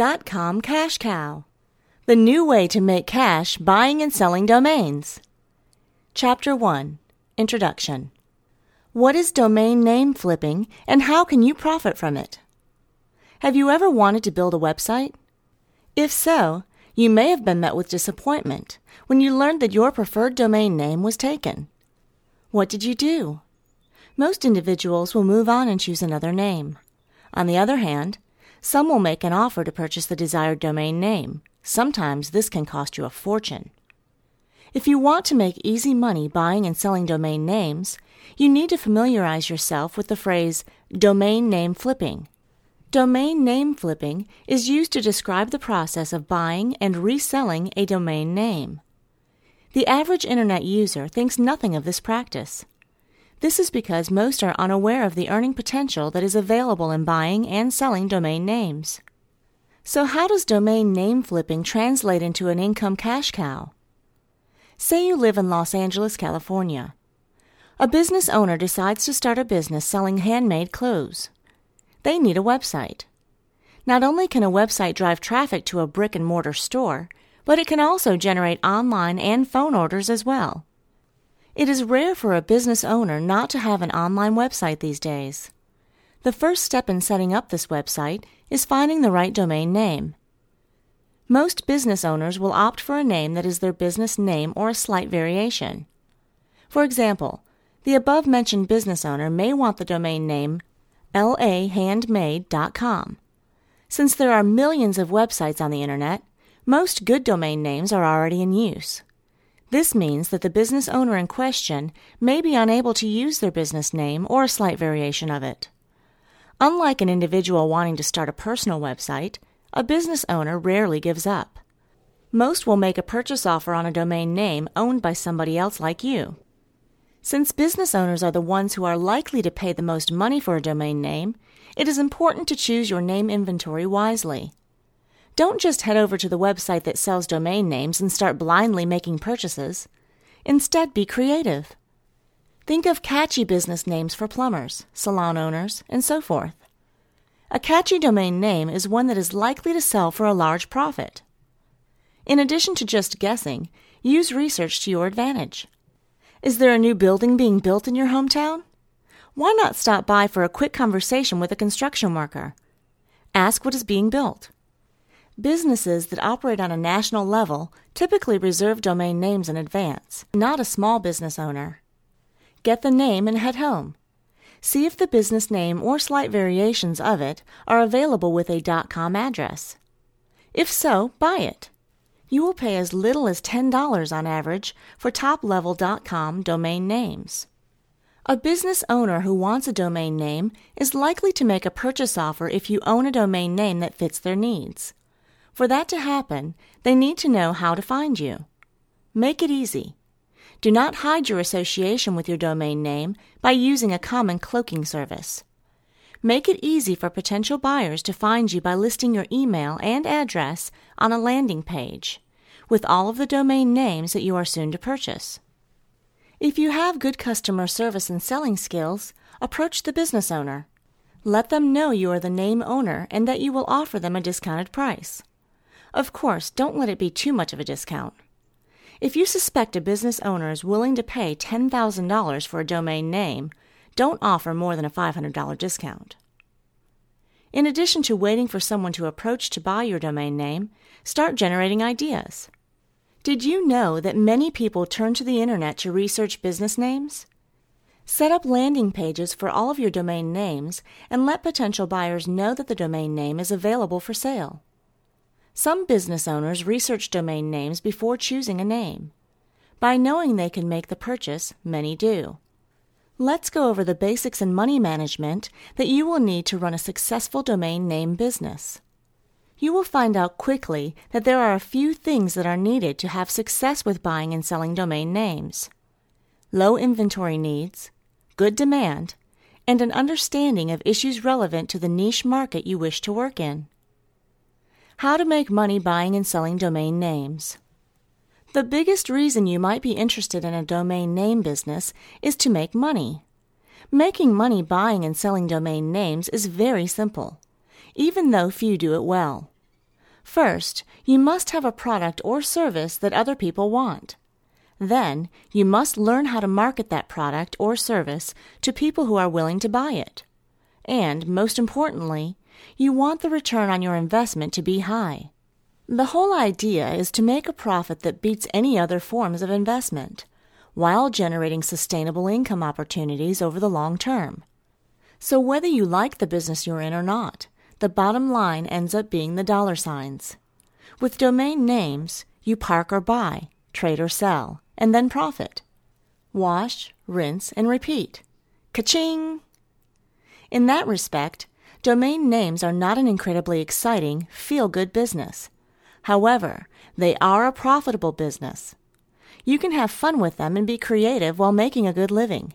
.com Cash Cow, the new way to make cash buying and selling domains. Chapter 1 Introduction What is domain name flipping and how can you profit from it? Have you ever wanted to build a website? If so, you may have been met with disappointment when you learned that your preferred domain name was taken. What did you do? Most individuals will move on and choose another name. On the other hand, some will make an offer to purchase the desired domain name. Sometimes this can cost you a fortune. If you want to make easy money buying and selling domain names, you need to familiarize yourself with the phrase domain name flipping. Domain name flipping is used to describe the process of buying and reselling a domain name. The average internet user thinks nothing of this practice. This is because most are unaware of the earning potential that is available in buying and selling domain names. So, how does domain name flipping translate into an income cash cow? Say you live in Los Angeles, California. A business owner decides to start a business selling handmade clothes. They need a website. Not only can a website drive traffic to a brick and mortar store, but it can also generate online and phone orders as well. It is rare for a business owner not to have an online website these days. The first step in setting up this website is finding the right domain name. Most business owners will opt for a name that is their business name or a slight variation. For example, the above mentioned business owner may want the domain name lahandmade.com. Since there are millions of websites on the internet, most good domain names are already in use. This means that the business owner in question may be unable to use their business name or a slight variation of it. Unlike an individual wanting to start a personal website, a business owner rarely gives up. Most will make a purchase offer on a domain name owned by somebody else like you. Since business owners are the ones who are likely to pay the most money for a domain name, it is important to choose your name inventory wisely. Don't just head over to the website that sells domain names and start blindly making purchases. Instead, be creative. Think of catchy business names for plumbers, salon owners, and so forth. A catchy domain name is one that is likely to sell for a large profit. In addition to just guessing, use research to your advantage. Is there a new building being built in your hometown? Why not stop by for a quick conversation with a construction worker? Ask what is being built. Businesses that operate on a national level typically reserve domain names in advance, not a small business owner. Get the name and head home. See if the business name or slight variations of it are available with a .com address. If so, buy it. You will pay as little as $10 on average for top-level .com domain names. A business owner who wants a domain name is likely to make a purchase offer if you own a domain name that fits their needs. For that to happen, they need to know how to find you. Make it easy. Do not hide your association with your domain name by using a common cloaking service. Make it easy for potential buyers to find you by listing your email and address on a landing page with all of the domain names that you are soon to purchase. If you have good customer service and selling skills, approach the business owner. Let them know you are the name owner and that you will offer them a discounted price. Of course, don't let it be too much of a discount. If you suspect a business owner is willing to pay $10,000 for a domain name, don't offer more than a $500 discount. In addition to waiting for someone to approach to buy your domain name, start generating ideas. Did you know that many people turn to the internet to research business names? Set up landing pages for all of your domain names and let potential buyers know that the domain name is available for sale. Some business owners research domain names before choosing a name. By knowing they can make the purchase, many do. Let's go over the basics in money management that you will need to run a successful domain name business. You will find out quickly that there are a few things that are needed to have success with buying and selling domain names low inventory needs, good demand, and an understanding of issues relevant to the niche market you wish to work in. How to make money buying and selling domain names. The biggest reason you might be interested in a domain name business is to make money. Making money buying and selling domain names is very simple, even though few do it well. First, you must have a product or service that other people want. Then, you must learn how to market that product or service to people who are willing to buy it. And, most importantly, you want the return on your investment to be high. The whole idea is to make a profit that beats any other forms of investment, while generating sustainable income opportunities over the long term. So, whether you like the business you're in or not, the bottom line ends up being the dollar signs. With domain names, you park or buy, trade or sell, and then profit. Wash, rinse, and repeat. Ka-ching! In that respect, domain names are not an incredibly exciting, feel good business. However, they are a profitable business. You can have fun with them and be creative while making a good living.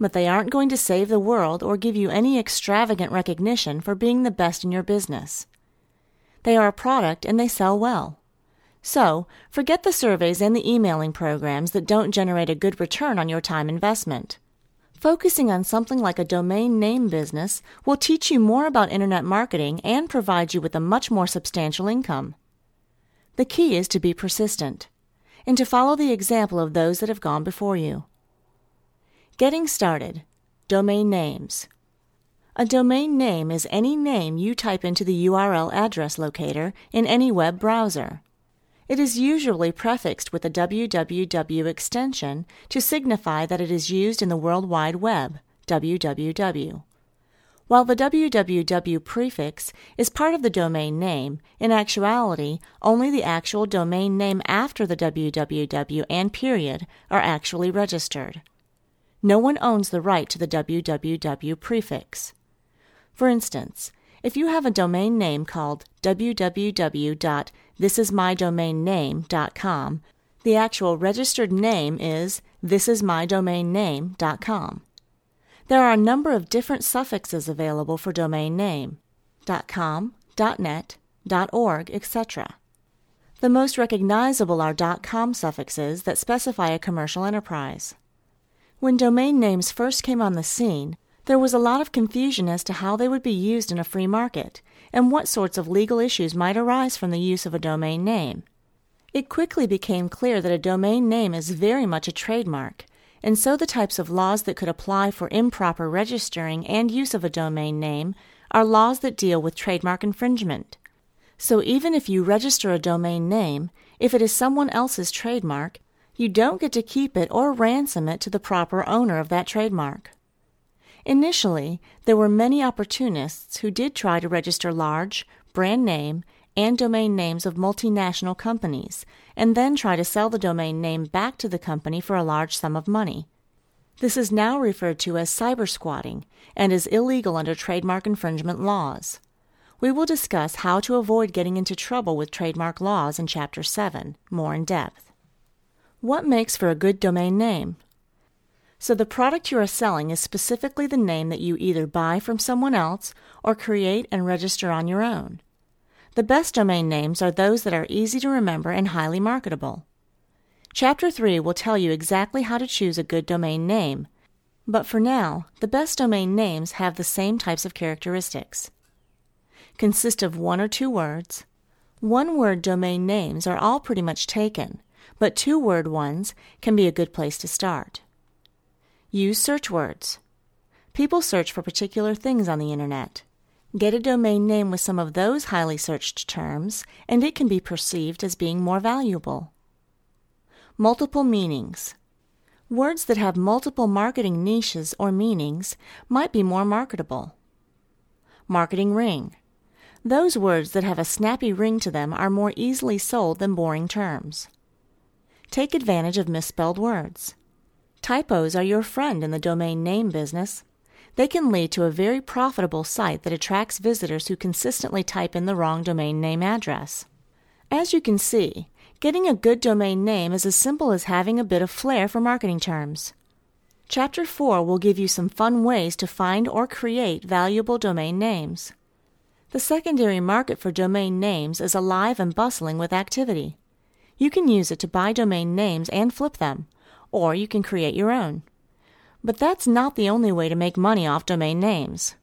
But they aren't going to save the world or give you any extravagant recognition for being the best in your business. They are a product and they sell well. So, forget the surveys and the emailing programs that don't generate a good return on your time investment. Focusing on something like a domain name business will teach you more about internet marketing and provide you with a much more substantial income. The key is to be persistent and to follow the example of those that have gone before you. Getting started. Domain names. A domain name is any name you type into the URL address locator in any web browser. It is usually prefixed with a www extension to signify that it is used in the World Wide Web, www. While the www prefix is part of the domain name, in actuality, only the actual domain name after the www and period are actually registered. No one owns the right to the www prefix. For instance, if you have a domain name called www.thisismydomainname.com, the actual registered name is thisismydomainname.com. There are a number of different suffixes available for domain name .com, .net, .org, etc. The most recognizable are .com suffixes that specify a commercial enterprise. When domain names first came on the scene, there was a lot of confusion as to how they would be used in a free market and what sorts of legal issues might arise from the use of a domain name. It quickly became clear that a domain name is very much a trademark and so the types of laws that could apply for improper registering and use of a domain name are laws that deal with trademark infringement. So even if you register a domain name, if it is someone else's trademark, you don't get to keep it or ransom it to the proper owner of that trademark. Initially, there were many opportunists who did try to register large, brand name, and domain names of multinational companies, and then try to sell the domain name back to the company for a large sum of money. This is now referred to as cyber squatting and is illegal under trademark infringement laws. We will discuss how to avoid getting into trouble with trademark laws in Chapter 7, more in depth. What makes for a good domain name? So, the product you are selling is specifically the name that you either buy from someone else or create and register on your own. The best domain names are those that are easy to remember and highly marketable. Chapter 3 will tell you exactly how to choose a good domain name, but for now, the best domain names have the same types of characteristics. Consist of one or two words. One word domain names are all pretty much taken, but two word ones can be a good place to start. Use search words. People search for particular things on the internet. Get a domain name with some of those highly searched terms, and it can be perceived as being more valuable. Multiple meanings. Words that have multiple marketing niches or meanings might be more marketable. Marketing ring. Those words that have a snappy ring to them are more easily sold than boring terms. Take advantage of misspelled words. Typos are your friend in the domain name business. They can lead to a very profitable site that attracts visitors who consistently type in the wrong domain name address. As you can see, getting a good domain name is as simple as having a bit of flair for marketing terms. Chapter 4 will give you some fun ways to find or create valuable domain names. The secondary market for domain names is alive and bustling with activity. You can use it to buy domain names and flip them, or you can create your own. But that's not the only way to make money off domain names.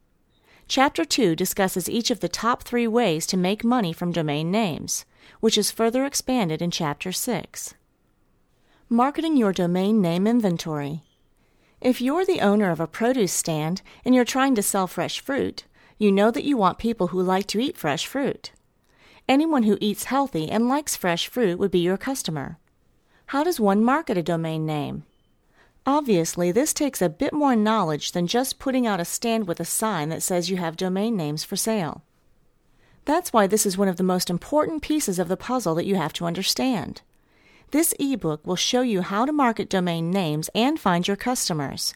Chapter 2 discusses each of the top three ways to make money from domain names, which is further expanded in Chapter 6. Marketing your domain name inventory. If you're the owner of a produce stand and you're trying to sell fresh fruit, you know that you want people who like to eat fresh fruit. Anyone who eats healthy and likes fresh fruit would be your customer. How does one market a domain name? Obviously, this takes a bit more knowledge than just putting out a stand with a sign that says you have domain names for sale. That's why this is one of the most important pieces of the puzzle that you have to understand. This ebook will show you how to market domain names and find your customers,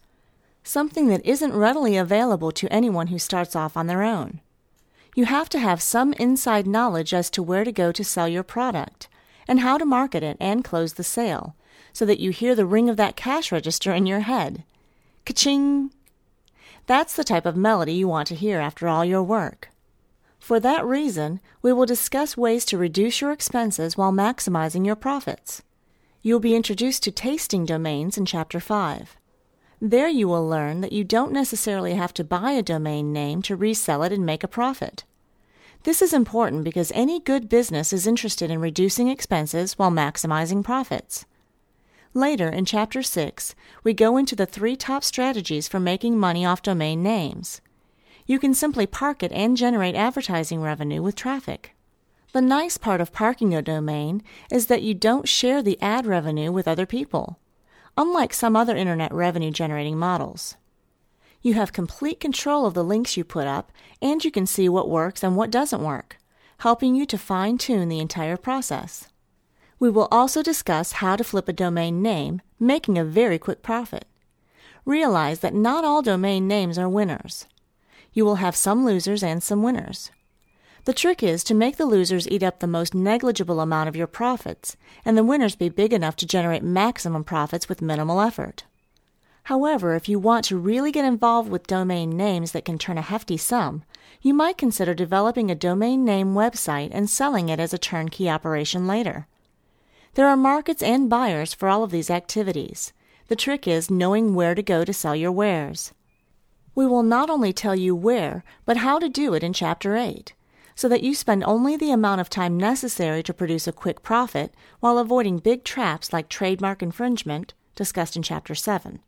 something that isn't readily available to anyone who starts off on their own. You have to have some inside knowledge as to where to go to sell your product and how to market it and close the sale so that you hear the ring of that cash register in your head. Ka-ching! That's the type of melody you want to hear after all your work. For that reason, we will discuss ways to reduce your expenses while maximizing your profits. You will be introduced to tasting domains in Chapter 5. There you will learn that you don't necessarily have to buy a domain name to resell it and make a profit. This is important because any good business is interested in reducing expenses while maximizing profits. Later, in Chapter 6, we go into the three top strategies for making money off domain names. You can simply park it and generate advertising revenue with traffic. The nice part of parking a domain is that you don't share the ad revenue with other people, unlike some other internet revenue generating models. You have complete control of the links you put up, and you can see what works and what doesn't work, helping you to fine tune the entire process. We will also discuss how to flip a domain name, making a very quick profit. Realize that not all domain names are winners. You will have some losers and some winners. The trick is to make the losers eat up the most negligible amount of your profits, and the winners be big enough to generate maximum profits with minimal effort. However, if you want to really get involved with domain names that can turn a hefty sum, you might consider developing a domain name website and selling it as a turnkey operation later. There are markets and buyers for all of these activities. The trick is knowing where to go to sell your wares. We will not only tell you where, but how to do it in Chapter 8, so that you spend only the amount of time necessary to produce a quick profit while avoiding big traps like trademark infringement, discussed in Chapter 7.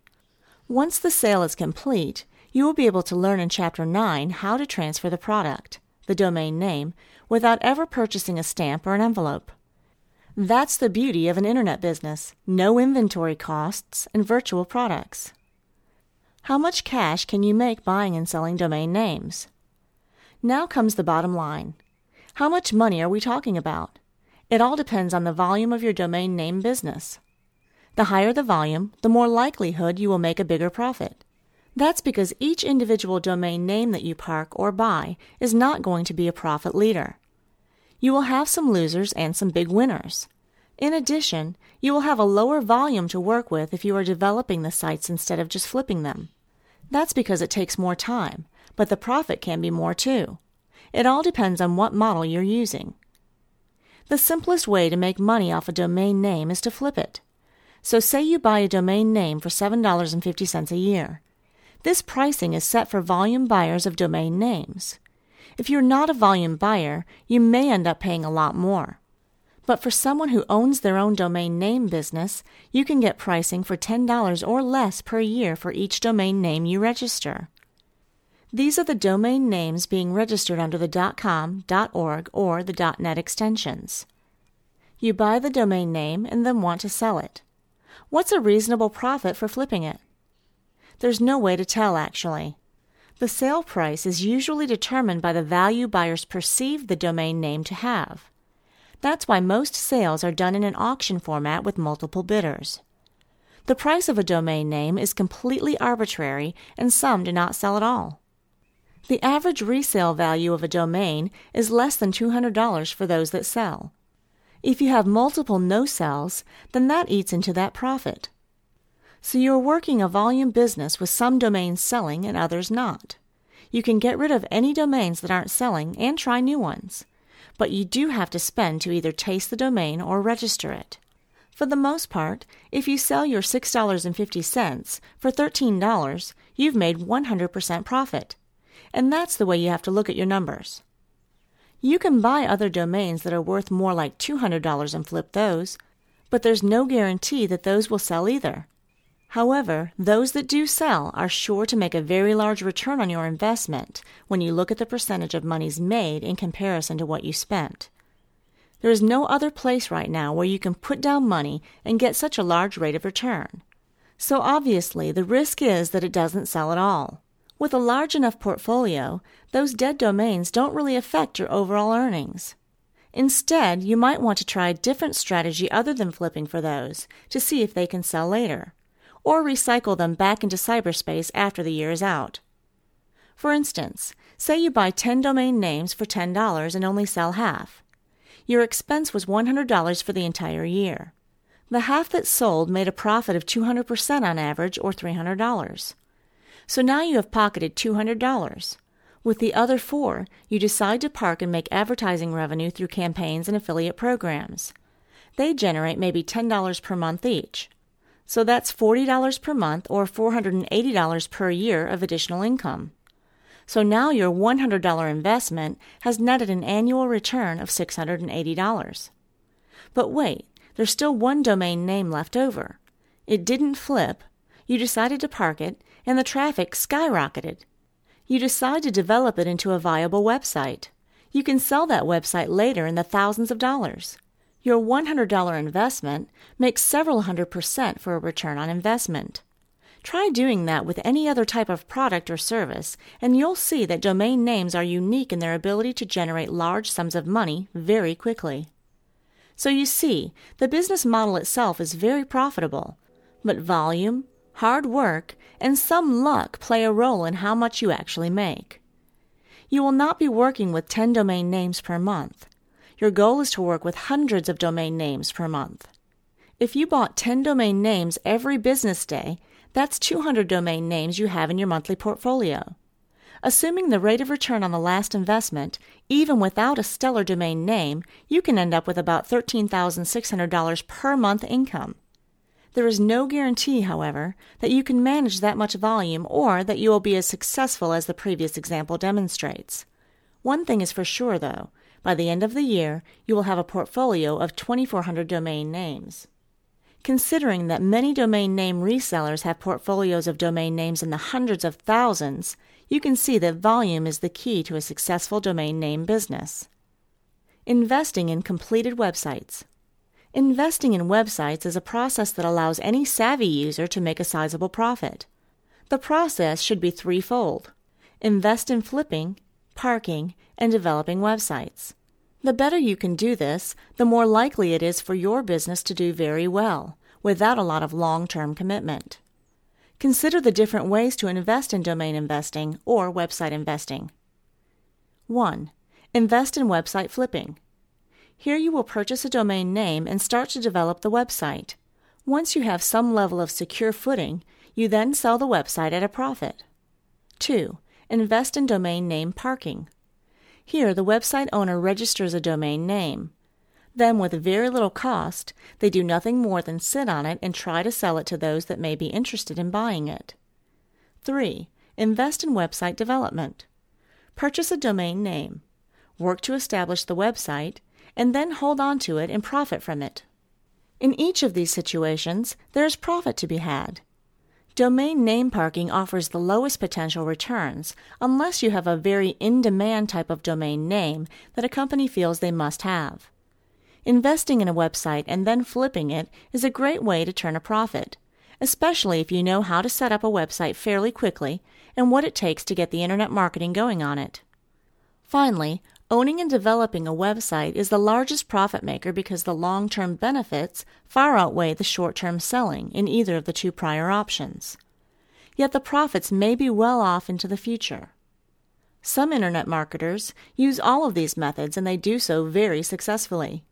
Once the sale is complete, you will be able to learn in Chapter 9 how to transfer the product, the domain name, without ever purchasing a stamp or an envelope. That's the beauty of an internet business no inventory costs and virtual products. How much cash can you make buying and selling domain names? Now comes the bottom line. How much money are we talking about? It all depends on the volume of your domain name business. The higher the volume, the more likelihood you will make a bigger profit. That's because each individual domain name that you park or buy is not going to be a profit leader you will have some losers and some big winners. In addition, you will have a lower volume to work with if you are developing the sites instead of just flipping them. That's because it takes more time, but the profit can be more too. It all depends on what model you're using. The simplest way to make money off a domain name is to flip it. So say you buy a domain name for $7.50 a year. This pricing is set for volume buyers of domain names. If you're not a volume buyer, you may end up paying a lot more. But for someone who owns their own domain name business, you can get pricing for $10 or less per year for each domain name you register. These are the domain names being registered under the .com, .org, or the .net extensions. You buy the domain name and then want to sell it. What's a reasonable profit for flipping it? There's no way to tell, actually. The sale price is usually determined by the value buyers perceive the domain name to have. That's why most sales are done in an auction format with multiple bidders. The price of a domain name is completely arbitrary and some do not sell at all. The average resale value of a domain is less than $200 for those that sell. If you have multiple no sells, then that eats into that profit. So you're working a volume business with some domains selling and others not. You can get rid of any domains that aren't selling and try new ones. But you do have to spend to either taste the domain or register it. For the most part, if you sell your $6.50 for $13, you've made 100% profit. and that's the way you have to look at your numbers. You can buy other domains that are worth more like $200 and flip those, but there's no guarantee that those will sell either. However, those that do sell are sure to make a very large return on your investment when you look at the percentage of monies made in comparison to what you spent. There is no other place right now where you can put down money and get such a large rate of return. So obviously, the risk is that it doesn't sell at all. With a large enough portfolio, those dead domains don't really affect your overall earnings. Instead, you might want to try a different strategy other than flipping for those to see if they can sell later or recycle them back into cyberspace after the year is out. For instance, say you buy 10 domain names for $10 and only sell half. Your expense was $100 for the entire year. The half that sold made a profit of 200% on average, or $300. So now you have pocketed $200. With the other four, you decide to park and make advertising revenue through campaigns and affiliate programs. They generate maybe $10 per month each. So that's $40 per month or $480 per year of additional income. So now your $100 investment has netted an annual return of $680. But wait, there's still one domain name left over. It didn't flip, you decided to park it, and the traffic skyrocketed. You decide to develop it into a viable website. You can sell that website later in the thousands of dollars. Your $100 investment makes several hundred percent for a return on investment. Try doing that with any other type of product or service, and you'll see that domain names are unique in their ability to generate large sums of money very quickly. So you see, the business model itself is very profitable, but volume, hard work, and some luck play a role in how much you actually make. You will not be working with 10 domain names per month. Your goal is to work with hundreds of domain names per month. If you bought 10 domain names every business day, that's 200 domain names you have in your monthly portfolio. Assuming the rate of return on the last investment, even without a stellar domain name, you can end up with about $13,600 per month income. There is no guarantee, however, that you can manage that much volume or that you will be as successful as the previous example demonstrates. One thing is for sure, though by the end of the year, you will have a portfolio of 2,400 domain names. Considering that many domain name resellers have portfolios of domain names in the hundreds of thousands, you can see that volume is the key to a successful domain name business. Investing in completed websites. Investing in websites is a process that allows any savvy user to make a sizable profit. The process should be threefold invest in flipping, parking, and developing websites. The better you can do this, the more likely it is for your business to do very well, without a lot of long term commitment. Consider the different ways to invest in domain investing or website investing. 1. Invest in website flipping. Here you will purchase a domain name and start to develop the website. Once you have some level of secure footing, you then sell the website at a profit. 2 invest in domain name parking. Here, the website owner registers a domain name. Then, with very little cost, they do nothing more than sit on it and try to sell it to those that may be interested in buying it. 3. Invest in website development. Purchase a domain name. Work to establish the website, and then hold on to it and profit from it. In each of these situations, there is profit to be had. Domain name parking offers the lowest potential returns unless you have a very in demand type of domain name that a company feels they must have. Investing in a website and then flipping it is a great way to turn a profit, especially if you know how to set up a website fairly quickly and what it takes to get the internet marketing going on it. Finally, Owning and developing a website is the largest profit maker because the long term benefits far outweigh the short term selling in either of the two prior options. Yet the profits may be well off into the future. Some internet marketers use all of these methods and they do so very successfully.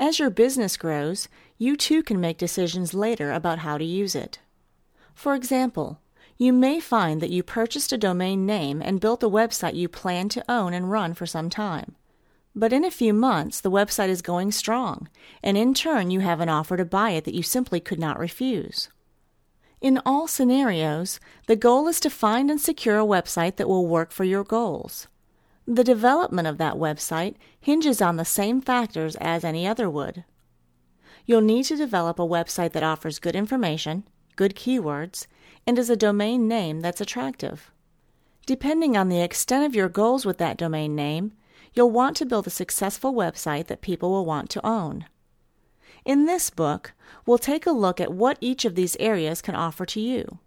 As your business grows, you too can make decisions later about how to use it. For example, you may find that you purchased a domain name and built a website you plan to own and run for some time. But in a few months, the website is going strong, and in turn, you have an offer to buy it that you simply could not refuse. In all scenarios, the goal is to find and secure a website that will work for your goals. The development of that website hinges on the same factors as any other would. You'll need to develop a website that offers good information, good keywords, and is a domain name that's attractive. Depending on the extent of your goals with that domain name, you'll want to build a successful website that people will want to own. In this book, we'll take a look at what each of these areas can offer to you.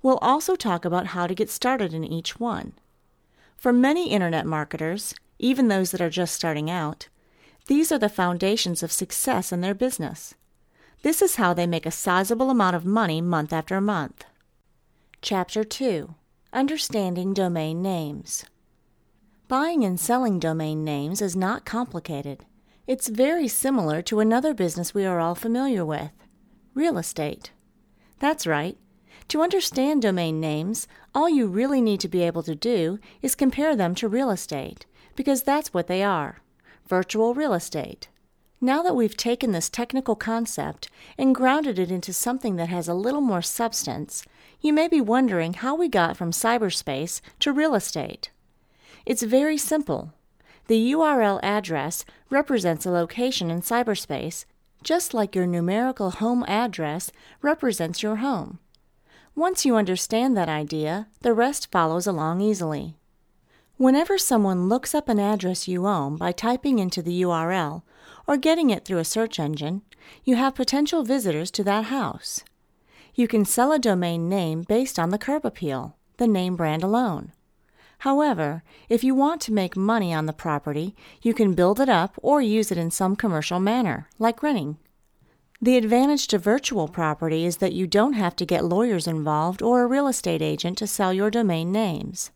We'll also talk about how to get started in each one. For many internet marketers, even those that are just starting out, these are the foundations of success in their business. This is how they make a sizable amount of money month after month. Chapter 2 Understanding Domain Names Buying and selling domain names is not complicated. It's very similar to another business we are all familiar with real estate. That's right. To understand domain names, all you really need to be able to do is compare them to real estate, because that's what they are virtual real estate. Now that we've taken this technical concept and grounded it into something that has a little more substance, you may be wondering how we got from cyberspace to real estate. It's very simple. The URL address represents a location in cyberspace, just like your numerical home address represents your home. Once you understand that idea, the rest follows along easily. Whenever someone looks up an address you own by typing into the URL or getting it through a search engine, you have potential visitors to that house. You can sell a domain name based on the curb appeal, the name brand alone. However, if you want to make money on the property, you can build it up or use it in some commercial manner, like renting. The advantage to virtual property is that you don't have to get lawyers involved or a real estate agent to sell your domain names.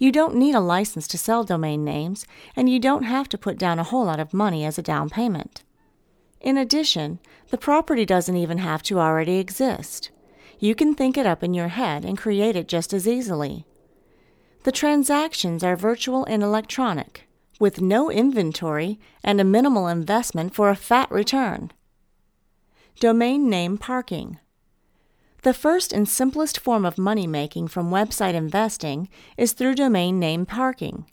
You don't need a license to sell domain names, and you don't have to put down a whole lot of money as a down payment. In addition, the property doesn't even have to already exist. You can think it up in your head and create it just as easily. The transactions are virtual and electronic, with no inventory and a minimal investment for a fat return. Domain name parking. The first and simplest form of money making from website investing is through domain name parking.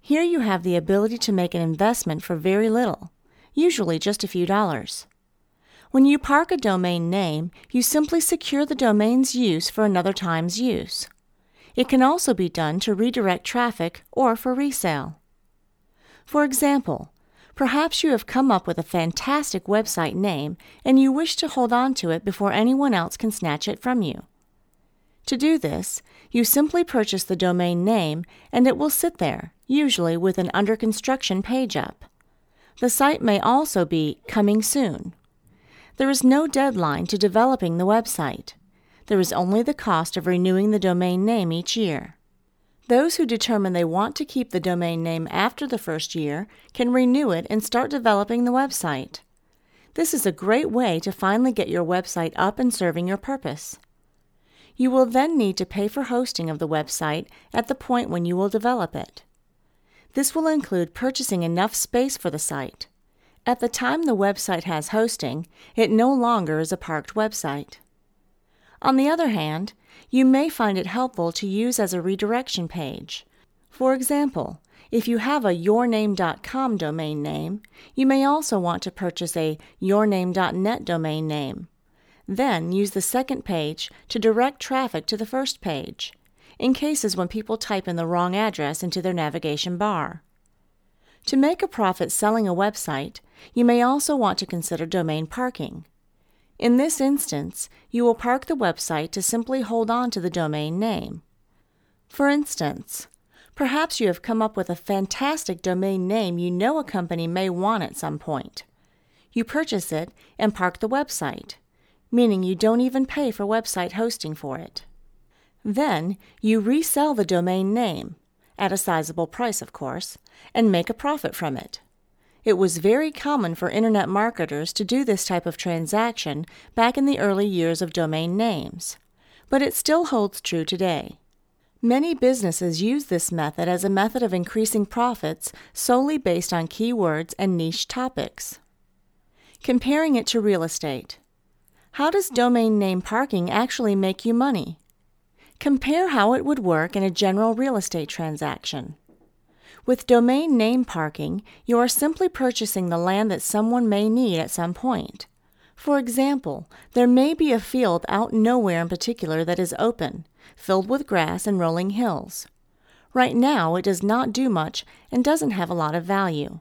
Here you have the ability to make an investment for very little, usually just a few dollars. When you park a domain name, you simply secure the domain's use for another time's use. It can also be done to redirect traffic or for resale. For example, perhaps you have come up with a fantastic website name and you wish to hold on to it before anyone else can snatch it from you. To do this, you simply purchase the domain name and it will sit there, usually with an under construction page up. The site may also be coming soon. There is no deadline to developing the website there is only the cost of renewing the domain name each year. Those who determine they want to keep the domain name after the first year can renew it and start developing the website. This is a great way to finally get your website up and serving your purpose. You will then need to pay for hosting of the website at the point when you will develop it. This will include purchasing enough space for the site. At the time the website has hosting, it no longer is a parked website. On the other hand, you may find it helpful to use as a redirection page. For example, if you have a yourname.com domain name, you may also want to purchase a yourname.net domain name. Then use the second page to direct traffic to the first page, in cases when people type in the wrong address into their navigation bar. To make a profit selling a website, you may also want to consider domain parking. In this instance, you will park the website to simply hold on to the domain name. For instance, perhaps you have come up with a fantastic domain name you know a company may want at some point. You purchase it and park the website, meaning you don't even pay for website hosting for it. Then you resell the domain name, at a sizable price, of course, and make a profit from it. It was very common for Internet marketers to do this type of transaction back in the early years of domain names, but it still holds true today. Many businesses use this method as a method of increasing profits solely based on keywords and niche topics. Comparing it to real estate. How does domain name parking actually make you money? Compare how it would work in a general real estate transaction. With domain name parking, you are simply purchasing the land that someone may need at some point. For example, there may be a field out nowhere in particular that is open, filled with grass and rolling hills. Right now, it does not do much and doesn't have a lot of value.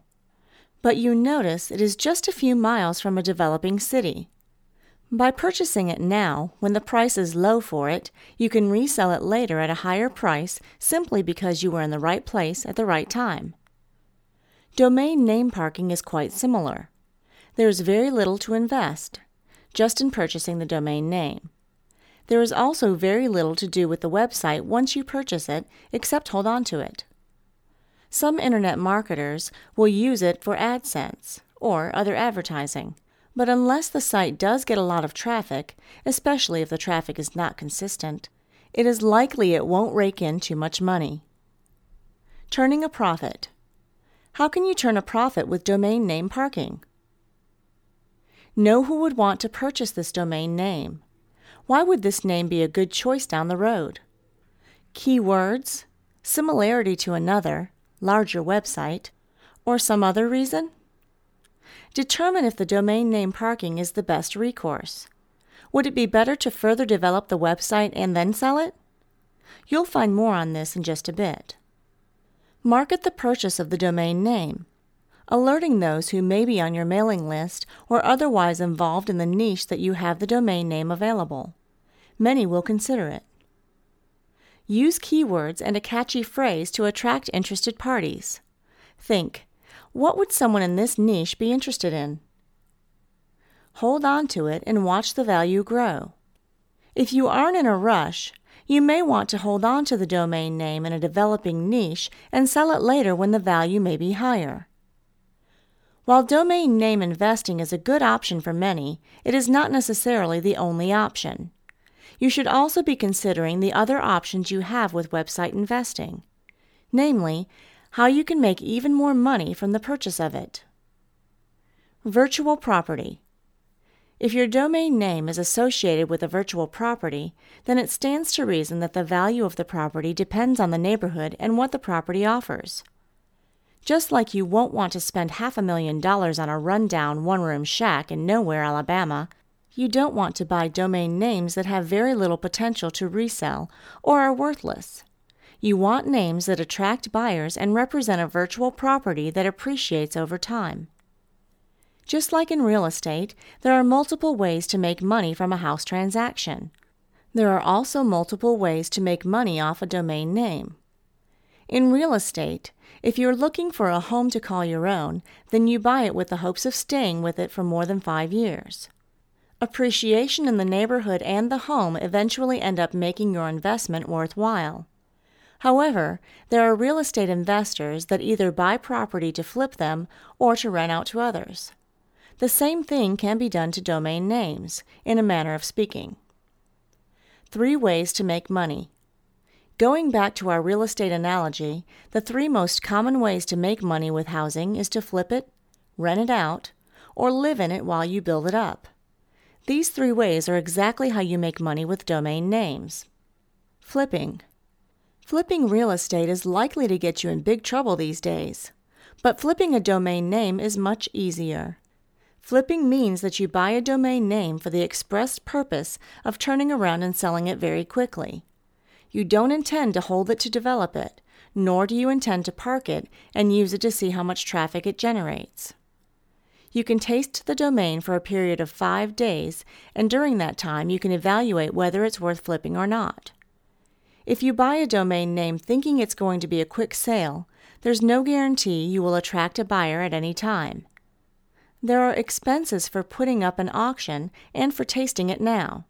But you notice it is just a few miles from a developing city. By purchasing it now, when the price is low for it, you can resell it later at a higher price simply because you were in the right place at the right time. Domain name parking is quite similar. There is very little to invest, just in purchasing the domain name. There is also very little to do with the website once you purchase it, except hold on to it. Some internet marketers will use it for AdSense or other advertising but unless the site does get a lot of traffic, especially if the traffic is not consistent, it is likely it won't rake in too much money. Turning a profit. How can you turn a profit with domain name parking? Know who would want to purchase this domain name. Why would this name be a good choice down the road? Keywords, similarity to another, larger website, or some other reason? Determine if the domain name parking is the best recourse. Would it be better to further develop the website and then sell it? You'll find more on this in just a bit. Market the purchase of the domain name, alerting those who may be on your mailing list or otherwise involved in the niche that you have the domain name available. Many will consider it. Use keywords and a catchy phrase to attract interested parties. Think, what would someone in this niche be interested in? Hold on to it and watch the value grow. If you aren't in a rush, you may want to hold on to the domain name in a developing niche and sell it later when the value may be higher. While domain name investing is a good option for many, it is not necessarily the only option. You should also be considering the other options you have with website investing, namely, how you can make even more money from the purchase of it. Virtual property. If your domain name is associated with a virtual property, then it stands to reason that the value of the property depends on the neighborhood and what the property offers. Just like you won't want to spend half a million dollars on a rundown one room shack in nowhere, Alabama, you don't want to buy domain names that have very little potential to resell or are worthless. You want names that attract buyers and represent a virtual property that appreciates over time. Just like in real estate, there are multiple ways to make money from a house transaction. There are also multiple ways to make money off a domain name. In real estate, if you're looking for a home to call your own, then you buy it with the hopes of staying with it for more than five years. Appreciation in the neighborhood and the home eventually end up making your investment worthwhile. However, there are real estate investors that either buy property to flip them or to rent out to others. The same thing can be done to domain names, in a manner of speaking. Three ways to make money. Going back to our real estate analogy, the three most common ways to make money with housing is to flip it, rent it out, or live in it while you build it up. These three ways are exactly how you make money with domain names. Flipping. Flipping real estate is likely to get you in big trouble these days, but flipping a domain name is much easier. Flipping means that you buy a domain name for the express purpose of turning around and selling it very quickly. You don't intend to hold it to develop it, nor do you intend to park it and use it to see how much traffic it generates. You can taste the domain for a period of five days, and during that time you can evaluate whether it's worth flipping or not. If you buy a domain name thinking it's going to be a quick sale, there's no guarantee you will attract a buyer at any time. There are expenses for putting up an auction and for tasting it now,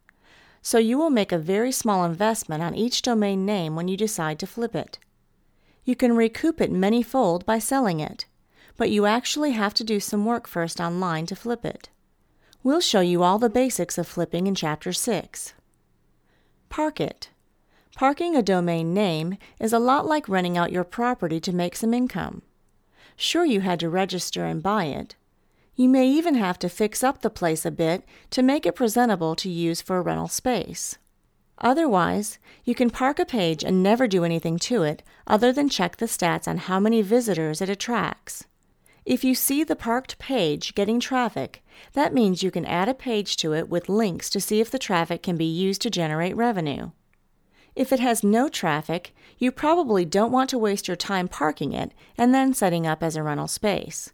so you will make a very small investment on each domain name when you decide to flip it. You can recoup it many-fold by selling it, but you actually have to do some work first online to flip it. We'll show you all the basics of flipping in Chapter 6. Park it. Parking a domain name is a lot like renting out your property to make some income. Sure, you had to register and buy it. You may even have to fix up the place a bit to make it presentable to use for rental space. Otherwise, you can park a page and never do anything to it other than check the stats on how many visitors it attracts. If you see the parked page getting traffic, that means you can add a page to it with links to see if the traffic can be used to generate revenue. If it has no traffic, you probably don't want to waste your time parking it and then setting up as a rental space.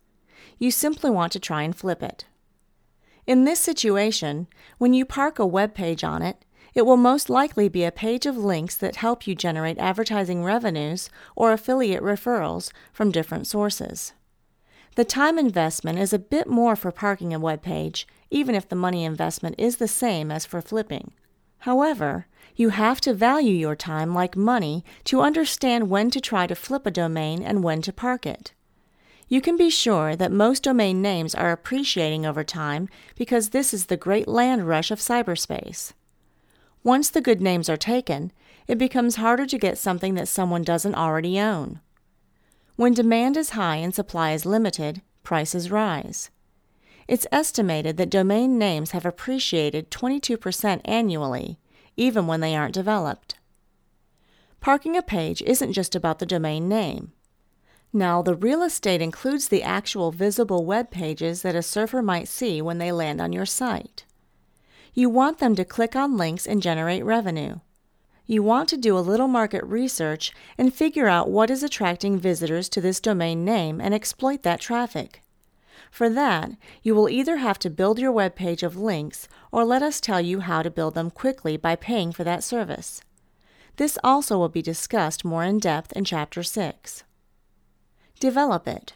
You simply want to try and flip it. In this situation, when you park a web page on it, it will most likely be a page of links that help you generate advertising revenues or affiliate referrals from different sources. The time investment is a bit more for parking a web page, even if the money investment is the same as for flipping. However, you have to value your time like money to understand when to try to flip a domain and when to park it. You can be sure that most domain names are appreciating over time because this is the great land rush of cyberspace. Once the good names are taken, it becomes harder to get something that someone doesn't already own. When demand is high and supply is limited, prices rise. It's estimated that domain names have appreciated 22% annually, even when they aren't developed. Parking a page isn't just about the domain name. Now, the real estate includes the actual visible web pages that a surfer might see when they land on your site. You want them to click on links and generate revenue you want to do a little market research and figure out what is attracting visitors to this domain name and exploit that traffic. For that, you will either have to build your web page of links or let us tell you how to build them quickly by paying for that service. This also will be discussed more in depth in Chapter 6. Develop it.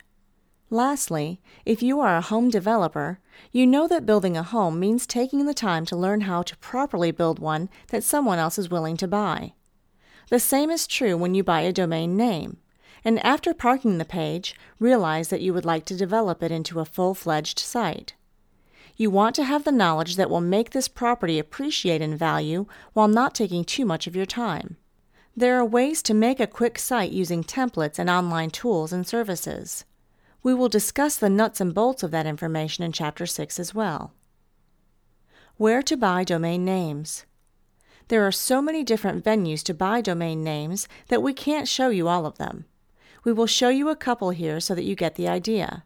Lastly, if you are a home developer, you know that building a home means taking the time to learn how to properly build one that someone else is willing to buy. The same is true when you buy a domain name, and after parking the page, realize that you would like to develop it into a full fledged site. You want to have the knowledge that will make this property appreciate in value while not taking too much of your time. There are ways to make a quick site using templates and online tools and services. We will discuss the nuts and bolts of that information in Chapter 6 as well. Where to buy domain names. There are so many different venues to buy domain names that we can't show you all of them. We will show you a couple here so that you get the idea.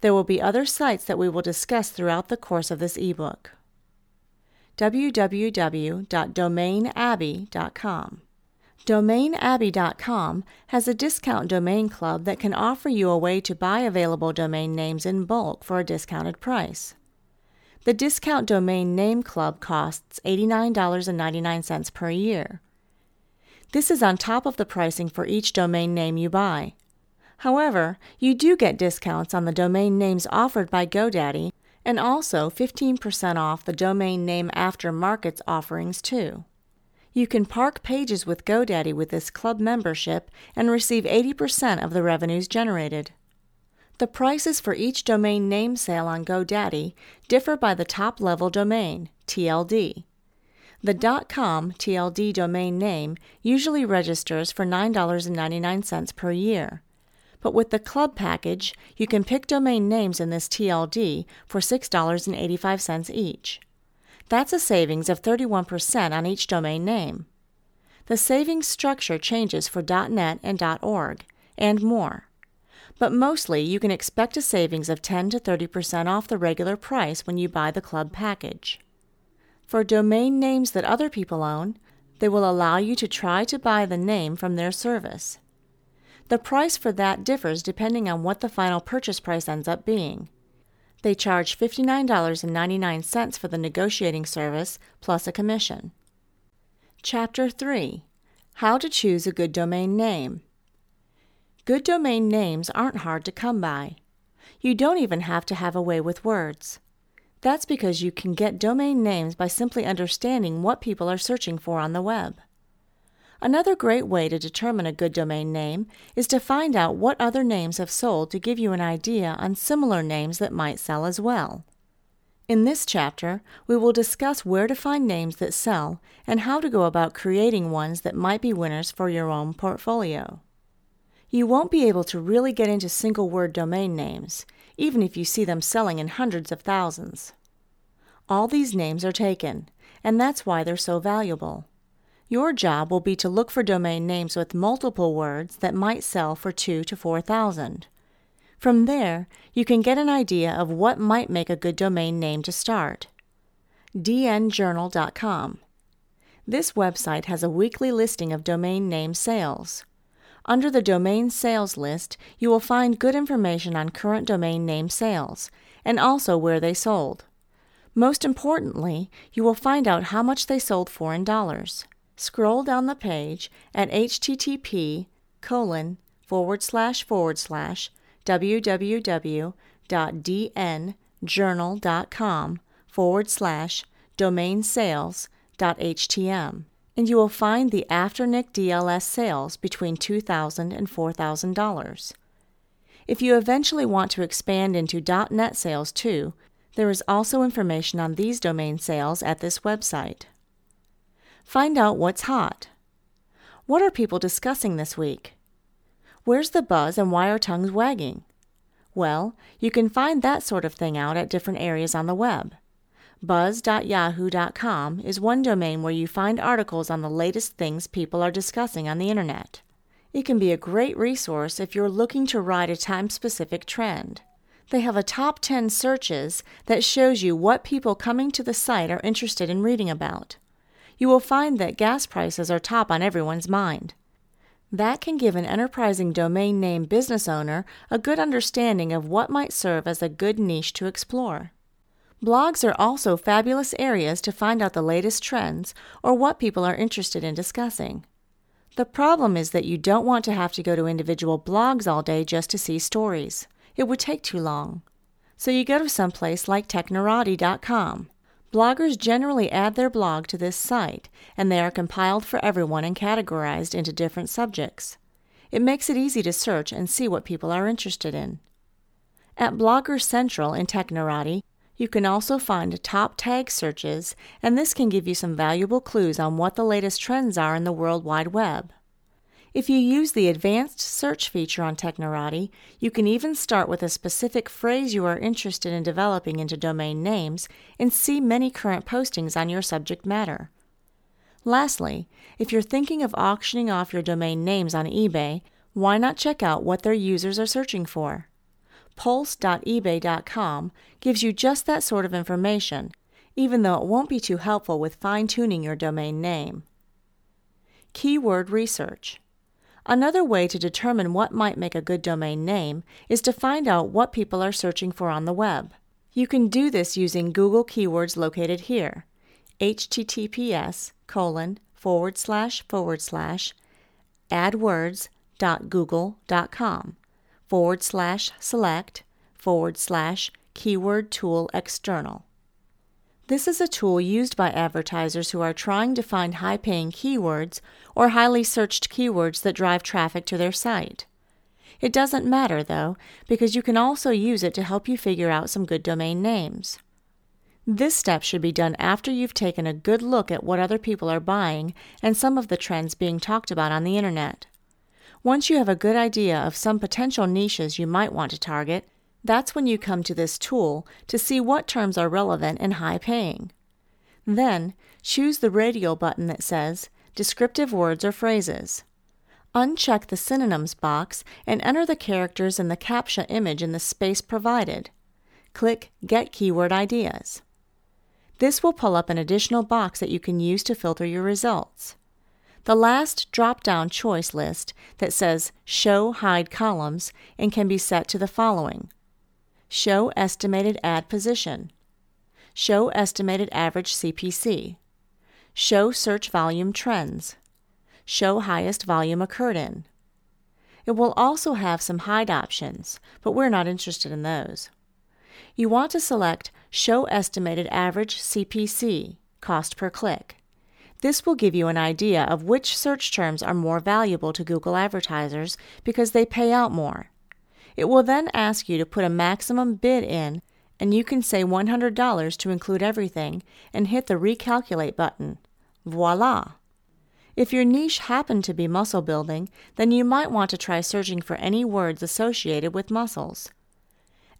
There will be other sites that we will discuss throughout the course of this ebook. www.domainabbey.com DomainAbbey.com has a discount domain club that can offer you a way to buy available domain names in bulk for a discounted price. The Discount Domain Name Club costs $89.99 per year. This is on top of the pricing for each domain name you buy. However, you do get discounts on the domain names offered by GoDaddy and also 15% off the domain name after markets offerings too. You can park pages with GoDaddy with this club membership and receive 80% of the revenues generated. The prices for each domain name sale on GoDaddy differ by the top level domain, TLD. The dot .com TLD domain name usually registers for $9.99 per year. But with the club package, you can pick domain names in this TLD for $6.85 each. That's a savings of 31% on each domain name. The savings structure changes for .net and .org, and more. But mostly you can expect a savings of 10 to 30% off the regular price when you buy the club package. For domain names that other people own, they will allow you to try to buy the name from their service. The price for that differs depending on what the final purchase price ends up being. They charge $59.99 for the negotiating service plus a commission. Chapter 3 How to Choose a Good Domain Name. Good domain names aren't hard to come by. You don't even have to have a way with words. That's because you can get domain names by simply understanding what people are searching for on the web. Another great way to determine a good domain name is to find out what other names have sold to give you an idea on similar names that might sell as well. In this chapter, we will discuss where to find names that sell and how to go about creating ones that might be winners for your own portfolio. You won't be able to really get into single word domain names, even if you see them selling in hundreds of thousands. All these names are taken, and that's why they're so valuable. Your job will be to look for domain names with multiple words that might sell for two to four thousand. From there, you can get an idea of what might make a good domain name to start. dnjournal.com. This website has a weekly listing of domain name sales. Under the domain sales list, you will find good information on current domain name sales and also where they sold. Most importantly, you will find out how much they sold for in dollars. Scroll down the page at http colon forward slash forward slash www.dnjournal.com forward slash domain sales.htm and you will find the Afternic DLS sales between $2,000 and $4,000. If you eventually want to expand into .NET sales too, there is also information on these domain sales at this website. Find out what's hot. What are people discussing this week? Where's the buzz and why are tongues wagging? Well, you can find that sort of thing out at different areas on the web. Buzz.yahoo.com is one domain where you find articles on the latest things people are discussing on the Internet. It can be a great resource if you're looking to ride a time specific trend. They have a top 10 searches that shows you what people coming to the site are interested in reading about. You will find that gas prices are top on everyone's mind. That can give an enterprising domain name business owner a good understanding of what might serve as a good niche to explore. Blogs are also fabulous areas to find out the latest trends or what people are interested in discussing. The problem is that you don't want to have to go to individual blogs all day just to see stories. It would take too long. So you go to some place like technorati.com. Bloggers generally add their blog to this site, and they are compiled for everyone and categorized into different subjects. It makes it easy to search and see what people are interested in. At Blogger Central in Technorati, you can also find top tag searches, and this can give you some valuable clues on what the latest trends are in the World Wide Web. If you use the advanced search feature on Technorati, you can even start with a specific phrase you are interested in developing into domain names and see many current postings on your subject matter. Lastly, if you're thinking of auctioning off your domain names on eBay, why not check out what their users are searching for? Pulse.ebay.com gives you just that sort of information, even though it won't be too helpful with fine tuning your domain name. Keyword Research Another way to determine what might make a good domain name is to find out what people are searching for on the web. You can do this using Google keywords located here https colon forward slash forward slash adwords.google.com forward slash select forward slash keyword tool external. This is a tool used by advertisers who are trying to find high paying keywords or highly searched keywords that drive traffic to their site. It doesn't matter, though, because you can also use it to help you figure out some good domain names. This step should be done after you've taken a good look at what other people are buying and some of the trends being talked about on the Internet. Once you have a good idea of some potential niches you might want to target, that's when you come to this tool to see what terms are relevant and high paying. Then, choose the radial button that says Descriptive Words or Phrases. Uncheck the Synonyms box and enter the characters in the CAPTCHA image in the space provided. Click Get Keyword Ideas. This will pull up an additional box that you can use to filter your results. The last drop down choice list that says Show Hide Columns and can be set to the following Show estimated ad position. Show estimated average CPC. Show search volume trends. Show highest volume occurred in. It will also have some hide options, but we're not interested in those. You want to select Show Estimated Average CPC, cost per click. This will give you an idea of which search terms are more valuable to Google advertisers because they pay out more. It will then ask you to put a maximum bid in, and you can say $100 to include everything and hit the Recalculate button. Voila! If your niche happened to be muscle building, then you might want to try searching for any words associated with muscles.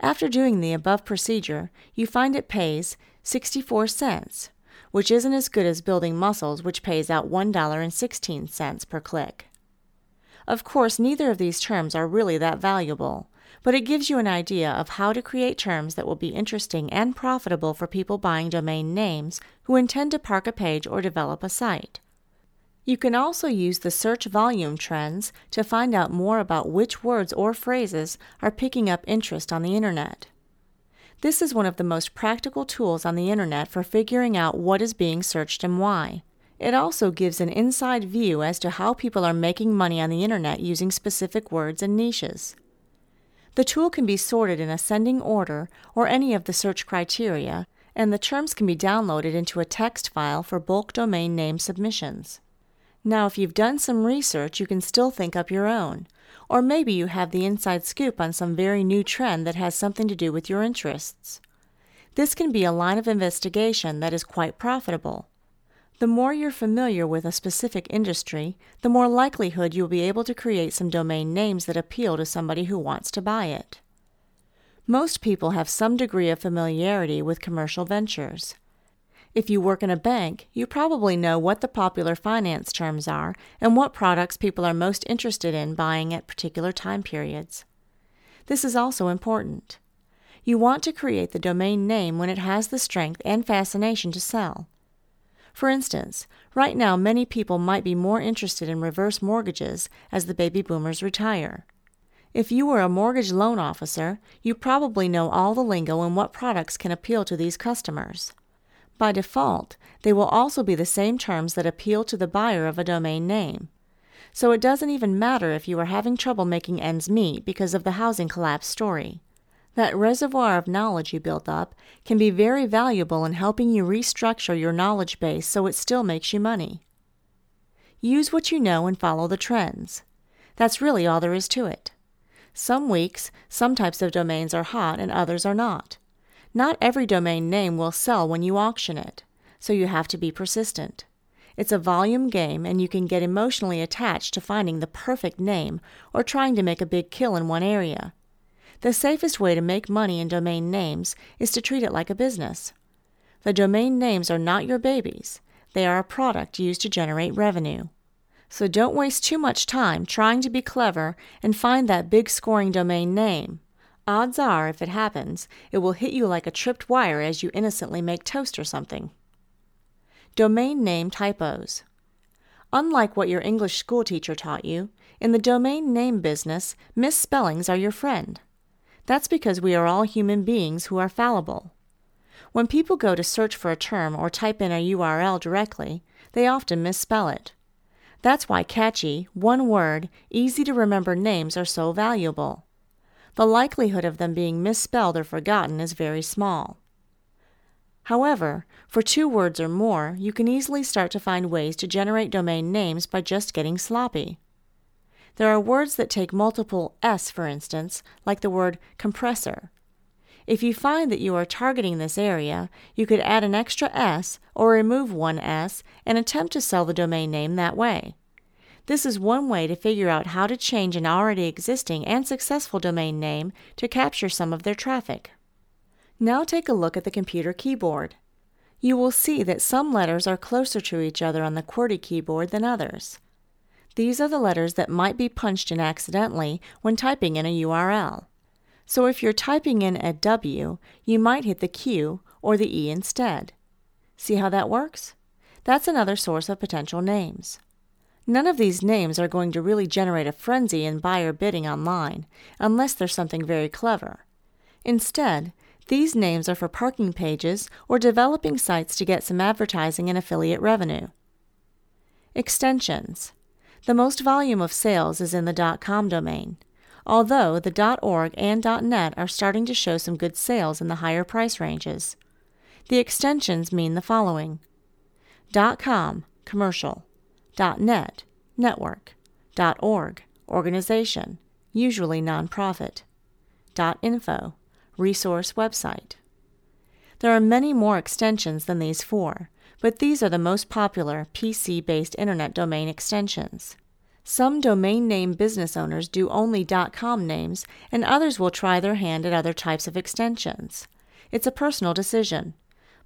After doing the above procedure, you find it pays 64 cents, which isn't as good as building muscles, which pays out $1.16 per click. Of course, neither of these terms are really that valuable, but it gives you an idea of how to create terms that will be interesting and profitable for people buying domain names who intend to park a page or develop a site. You can also use the search volume trends to find out more about which words or phrases are picking up interest on the Internet. This is one of the most practical tools on the Internet for figuring out what is being searched and why. It also gives an inside view as to how people are making money on the Internet using specific words and niches. The tool can be sorted in ascending order or any of the search criteria, and the terms can be downloaded into a text file for bulk domain name submissions. Now, if you've done some research, you can still think up your own. Or maybe you have the inside scoop on some very new trend that has something to do with your interests. This can be a line of investigation that is quite profitable. The more you're familiar with a specific industry, the more likelihood you'll be able to create some domain names that appeal to somebody who wants to buy it. Most people have some degree of familiarity with commercial ventures. If you work in a bank, you probably know what the popular finance terms are and what products people are most interested in buying at particular time periods. This is also important. You want to create the domain name when it has the strength and fascination to sell. For instance, right now many people might be more interested in reverse mortgages as the baby boomers retire. If you were a mortgage loan officer, you probably know all the lingo and what products can appeal to these customers. By default, they will also be the same terms that appeal to the buyer of a domain name. So it doesn't even matter if you are having trouble making ends meet because of the housing collapse story. That reservoir of knowledge you built up can be very valuable in helping you restructure your knowledge base so it still makes you money. Use what you know and follow the trends. That's really all there is to it. Some weeks, some types of domains are hot and others are not. Not every domain name will sell when you auction it, so you have to be persistent. It's a volume game, and you can get emotionally attached to finding the perfect name or trying to make a big kill in one area. The safest way to make money in domain names is to treat it like a business. The domain names are not your babies, they are a product used to generate revenue. So don't waste too much time trying to be clever and find that big scoring domain name. Odds are, if it happens, it will hit you like a tripped wire as you innocently make toast or something. Domain name typos. Unlike what your English school teacher taught you, in the domain name business, misspellings are your friend. That's because we are all human beings who are fallible. When people go to search for a term or type in a URL directly, they often misspell it. That's why catchy, one word, easy to remember names are so valuable the likelihood of them being misspelled or forgotten is very small. However, for two words or more, you can easily start to find ways to generate domain names by just getting sloppy. There are words that take multiple S, for instance, like the word compressor. If you find that you are targeting this area, you could add an extra S or remove one S and attempt to sell the domain name that way. This is one way to figure out how to change an already existing and successful domain name to capture some of their traffic. Now take a look at the computer keyboard. You will see that some letters are closer to each other on the QWERTY keyboard than others. These are the letters that might be punched in accidentally when typing in a URL. So if you're typing in a W, you might hit the Q or the E instead. See how that works? That's another source of potential names. None of these names are going to really generate a frenzy in buyer bidding online, unless there's something very clever. Instead, these names are for parking pages or developing sites to get some advertising and affiliate revenue. Extensions. The most volume of sales is in the .com domain, although the dot .org and .net are starting to show some good sales in the higher price ranges. The extensions mean the following: .com commercial .net, network, Dot .org, organization, usually nonprofit, .info, resource website. There are many more extensions than these four, but these are the most popular PC based Internet domain extensions. Some domain name business owners do only .com names, and others will try their hand at other types of extensions. It's a personal decision.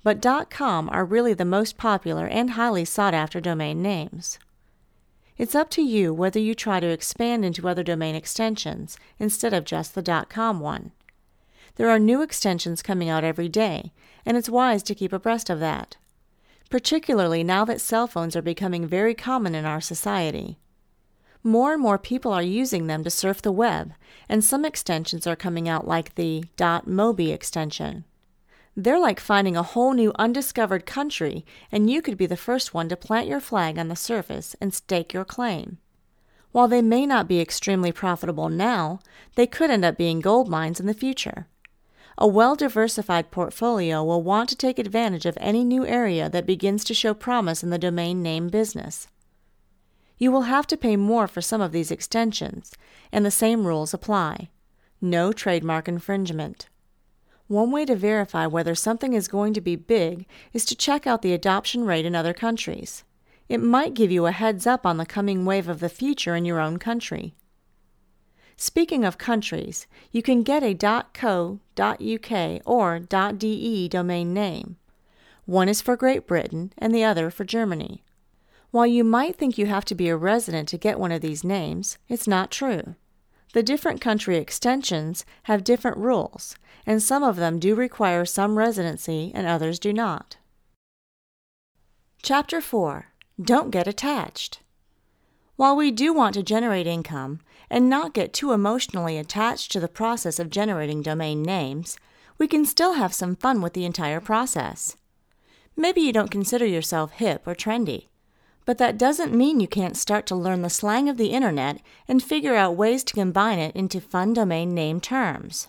But .com are really the most popular and highly sought after domain names. It's up to you whether you try to expand into other domain extensions instead of just the .com one. There are new extensions coming out every day, and it's wise to keep abreast of that, particularly now that cell phones are becoming very common in our society. More and more people are using them to surf the web, and some extensions are coming out like the .mobi extension. They're like finding a whole new undiscovered country, and you could be the first one to plant your flag on the surface and stake your claim. While they may not be extremely profitable now, they could end up being gold mines in the future. A well diversified portfolio will want to take advantage of any new area that begins to show promise in the domain name business. You will have to pay more for some of these extensions, and the same rules apply. No trademark infringement. One way to verify whether something is going to be big is to check out the adoption rate in other countries. It might give you a heads up on the coming wave of the future in your own country. Speaking of countries, you can get a .co, .uk, or .de domain name. One is for Great Britain and the other for Germany. While you might think you have to be a resident to get one of these names, it's not true. The different country extensions have different rules, and some of them do require some residency and others do not. Chapter 4 Don't Get Attached. While we do want to generate income and not get too emotionally attached to the process of generating domain names, we can still have some fun with the entire process. Maybe you don't consider yourself hip or trendy. But that doesn't mean you can't start to learn the slang of the internet and figure out ways to combine it into fun domain name terms.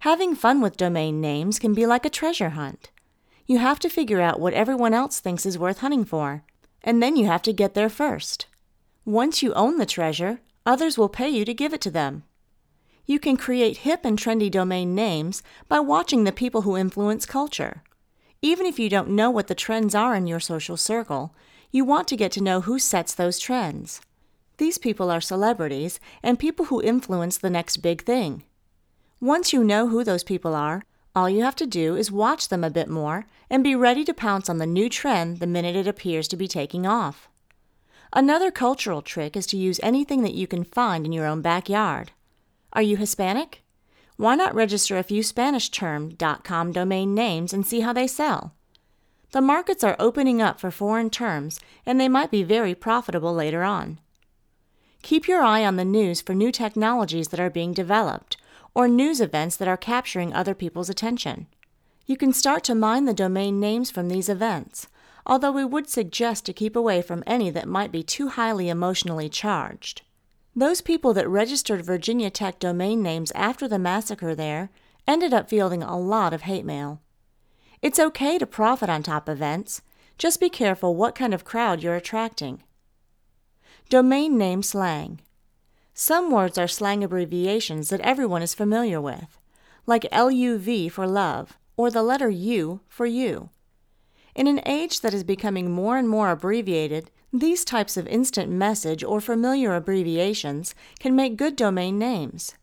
Having fun with domain names can be like a treasure hunt. You have to figure out what everyone else thinks is worth hunting for, and then you have to get there first. Once you own the treasure, others will pay you to give it to them. You can create hip and trendy domain names by watching the people who influence culture. Even if you don't know what the trends are in your social circle, you want to get to know who sets those trends. These people are celebrities and people who influence the next big thing. Once you know who those people are, all you have to do is watch them a bit more and be ready to pounce on the new trend the minute it appears to be taking off. Another cultural trick is to use anything that you can find in your own backyard. Are you Hispanic? Why not register a few Spanish term .com domain names and see how they sell? The markets are opening up for foreign terms, and they might be very profitable later on. Keep your eye on the news for new technologies that are being developed, or news events that are capturing other people's attention. You can start to mine the domain names from these events, although we would suggest to keep away from any that might be too highly emotionally charged. Those people that registered Virginia Tech domain names after the massacre there ended up fielding a lot of hate mail. It's okay to profit on top events. Just be careful what kind of crowd you're attracting. Domain name slang. Some words are slang abbreviations that everyone is familiar with, like LUV for love or the letter U for you. In an age that is becoming more and more abbreviated, these types of instant message or familiar abbreviations can make good domain names.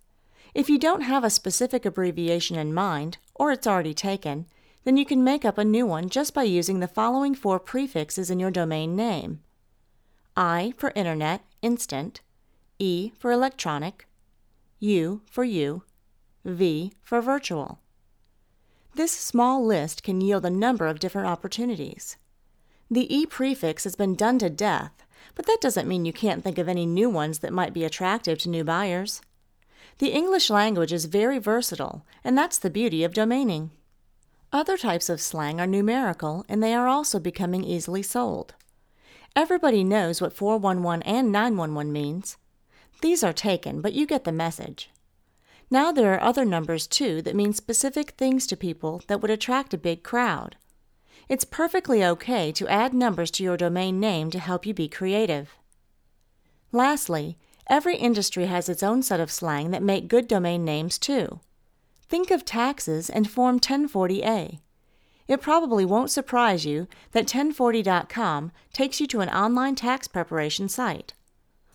If you don't have a specific abbreviation in mind, or it's already taken, then you can make up a new one just by using the following four prefixes in your domain name I for Internet, instant, E for electronic, U for you, V for virtual. This small list can yield a number of different opportunities. The E prefix has been done to death, but that doesn't mean you can't think of any new ones that might be attractive to new buyers. The English language is very versatile, and that's the beauty of domaining. Other types of slang are numerical and they are also becoming easily sold. Everybody knows what 411 and 911 means. These are taken, but you get the message. Now there are other numbers too that mean specific things to people that would attract a big crowd. It's perfectly okay to add numbers to your domain name to help you be creative. Lastly, every industry has its own set of slang that make good domain names too. Think of taxes and Form 1040A. It probably won't surprise you that 1040.com takes you to an online tax preparation site.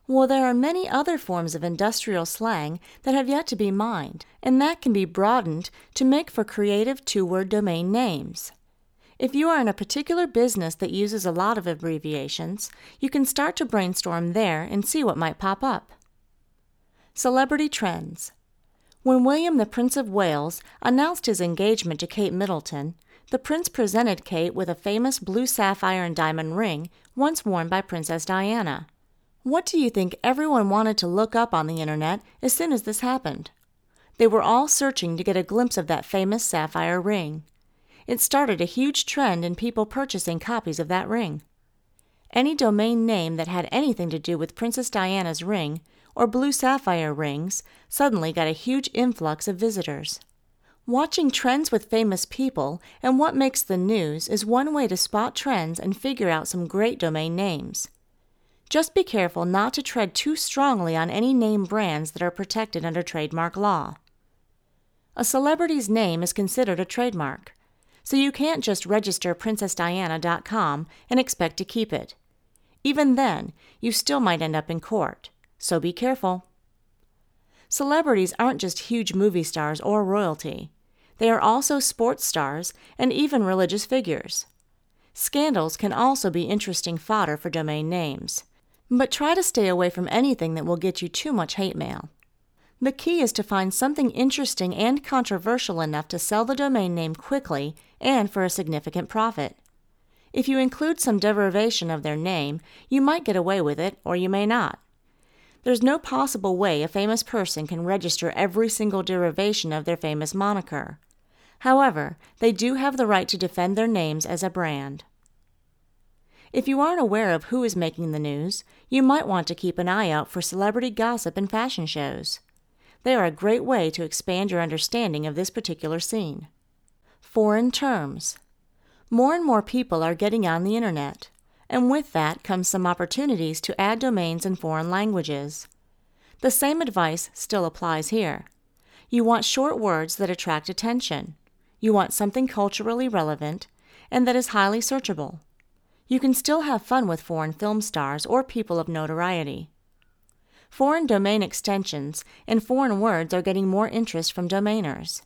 Well, there are many other forms of industrial slang that have yet to be mined, and that can be broadened to make for creative two word domain names. If you are in a particular business that uses a lot of abbreviations, you can start to brainstorm there and see what might pop up. Celebrity Trends When William the Prince of Wales announced his engagement to Kate Middleton, the prince presented Kate with a famous blue sapphire and diamond ring once worn by Princess Diana. What do you think everyone wanted to look up on the internet as soon as this happened? They were all searching to get a glimpse of that famous sapphire ring. It started a huge trend in people purchasing copies of that ring. Any domain name that had anything to do with Princess Diana's ring or blue sapphire rings suddenly got a huge influx of visitors. Watching trends with famous people and what makes the news is one way to spot trends and figure out some great domain names. Just be careful not to tread too strongly on any name brands that are protected under trademark law. A celebrity's name is considered a trademark, so you can't just register princessdiana.com and expect to keep it. Even then, you still might end up in court, so be careful. Celebrities aren't just huge movie stars or royalty. They are also sports stars and even religious figures. Scandals can also be interesting fodder for domain names. But try to stay away from anything that will get you too much hate mail. The key is to find something interesting and controversial enough to sell the domain name quickly and for a significant profit. If you include some derivation of their name, you might get away with it, or you may not. There's no possible way a famous person can register every single derivation of their famous moniker. However, they do have the right to defend their names as a brand. If you aren't aware of who is making the news, you might want to keep an eye out for celebrity gossip and fashion shows. They are a great way to expand your understanding of this particular scene. Foreign terms. More and more people are getting on the internet, and with that comes some opportunities to add domains in foreign languages. The same advice still applies here. You want short words that attract attention. You want something culturally relevant and that is highly searchable. You can still have fun with foreign film stars or people of notoriety. Foreign domain extensions and foreign words are getting more interest from domainers.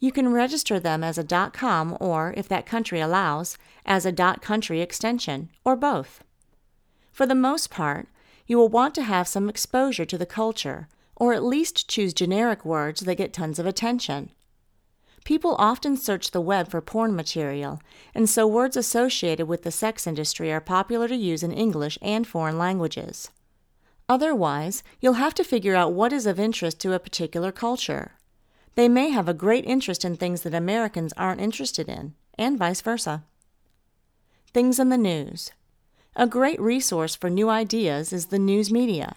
You can register them as a .com or, if that country allows, as a .country extension, or both. For the most part, you will want to have some exposure to the culture, or at least choose generic words that get tons of attention. People often search the web for porn material, and so words associated with the sex industry are popular to use in English and foreign languages. Otherwise, you'll have to figure out what is of interest to a particular culture. They may have a great interest in things that Americans aren't interested in, and vice versa. Things in the news. A great resource for new ideas is the news media.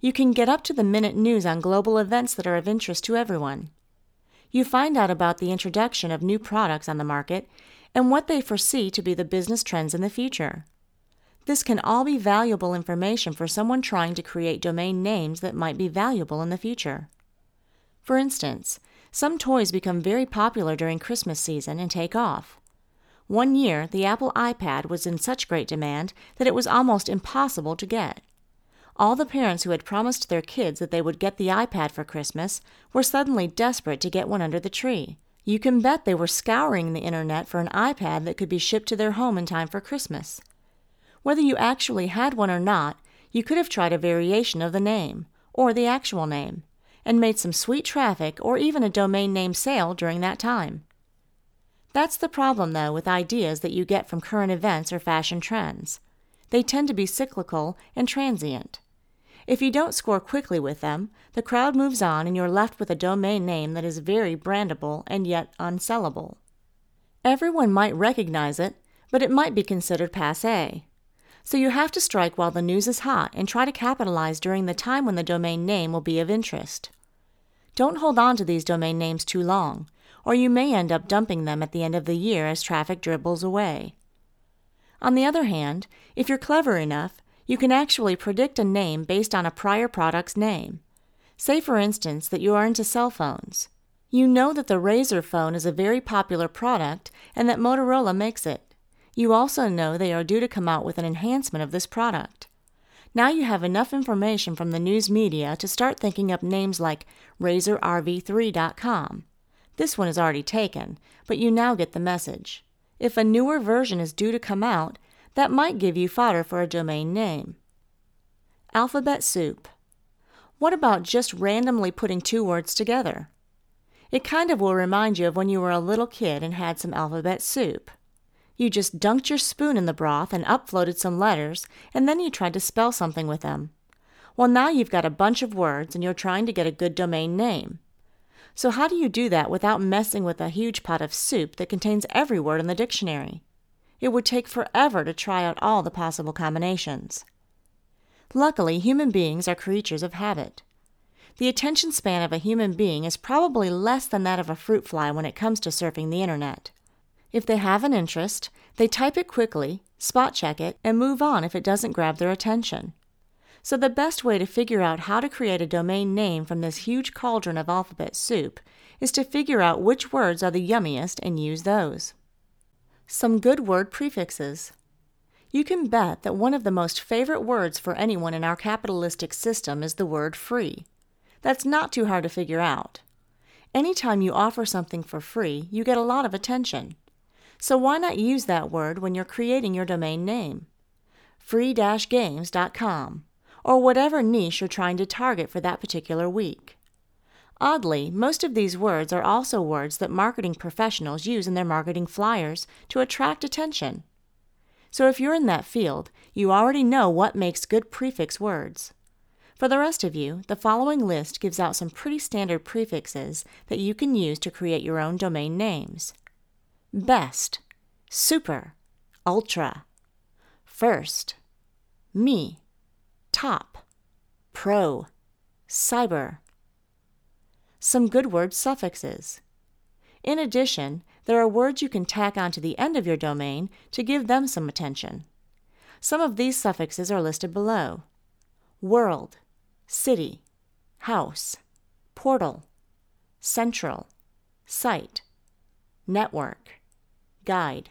You can get up to the minute news on global events that are of interest to everyone. You find out about the introduction of new products on the market and what they foresee to be the business trends in the future. This can all be valuable information for someone trying to create domain names that might be valuable in the future. For instance, some toys become very popular during Christmas season and take off. One year, the Apple iPad was in such great demand that it was almost impossible to get. All the parents who had promised their kids that they would get the iPad for Christmas were suddenly desperate to get one under the tree. You can bet they were scouring the internet for an iPad that could be shipped to their home in time for Christmas. Whether you actually had one or not, you could have tried a variation of the name, or the actual name, and made some sweet traffic or even a domain name sale during that time. That's the problem, though, with ideas that you get from current events or fashion trends. They tend to be cyclical and transient. If you don't score quickly with them, the crowd moves on and you're left with a domain name that is very brandable and yet unsellable. Everyone might recognize it, but it might be considered passe. So you have to strike while the news is hot and try to capitalize during the time when the domain name will be of interest. Don't hold on to these domain names too long, or you may end up dumping them at the end of the year as traffic dribbles away. On the other hand, if you're clever enough, you can actually predict a name based on a prior product's name. Say, for instance, that you are into cell phones. You know that the Razr phone is a very popular product and that Motorola makes it. You also know they are due to come out with an enhancement of this product. Now you have enough information from the news media to start thinking up names like RazorRV3.com. This one is already taken, but you now get the message. If a newer version is due to come out, that might give you fodder for a domain name. Alphabet soup. What about just randomly putting two words together? It kind of will remind you of when you were a little kid and had some alphabet soup. You just dunked your spoon in the broth and upfloaded some letters, and then you tried to spell something with them. Well, now you've got a bunch of words and you're trying to get a good domain name. So, how do you do that without messing with a huge pot of soup that contains every word in the dictionary? It would take forever to try out all the possible combinations. Luckily, human beings are creatures of habit. The attention span of a human being is probably less than that of a fruit fly when it comes to surfing the internet. If they have an interest, they type it quickly, spot check it, and move on if it doesn't grab their attention. So, the best way to figure out how to create a domain name from this huge cauldron of alphabet soup is to figure out which words are the yummiest and use those. Some good word prefixes. You can bet that one of the most favorite words for anyone in our capitalistic system is the word free. That's not too hard to figure out. Anytime you offer something for free, you get a lot of attention. So why not use that word when you're creating your domain name? free-games.com or whatever niche you're trying to target for that particular week. Oddly, most of these words are also words that marketing professionals use in their marketing flyers to attract attention. So if you're in that field, you already know what makes good prefix words. For the rest of you, the following list gives out some pretty standard prefixes that you can use to create your own domain names best, super, ultra, first, me, top, pro, cyber. Some good word suffixes. In addition, there are words you can tack onto the end of your domain to give them some attention. Some of these suffixes are listed below world, city, house, portal, central, site, network, guide,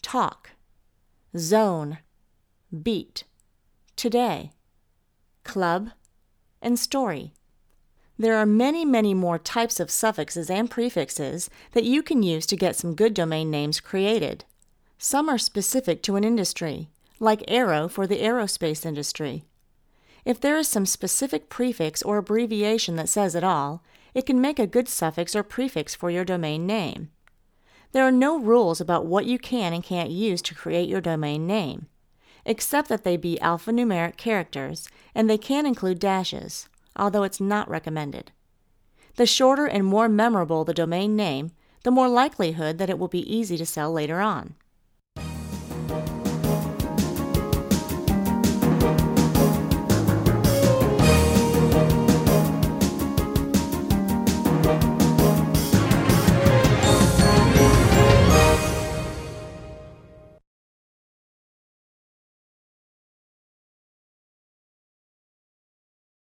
talk, zone, beat, today, club, and story. There are many, many more types of suffixes and prefixes that you can use to get some good domain names created. Some are specific to an industry, like aero for the aerospace industry. If there is some specific prefix or abbreviation that says it all, it can make a good suffix or prefix for your domain name. There are no rules about what you can and can't use to create your domain name except that they be alphanumeric characters, and they can include dashes, although it's not recommended. The shorter and more memorable the domain name, the more likelihood that it will be easy to sell later on.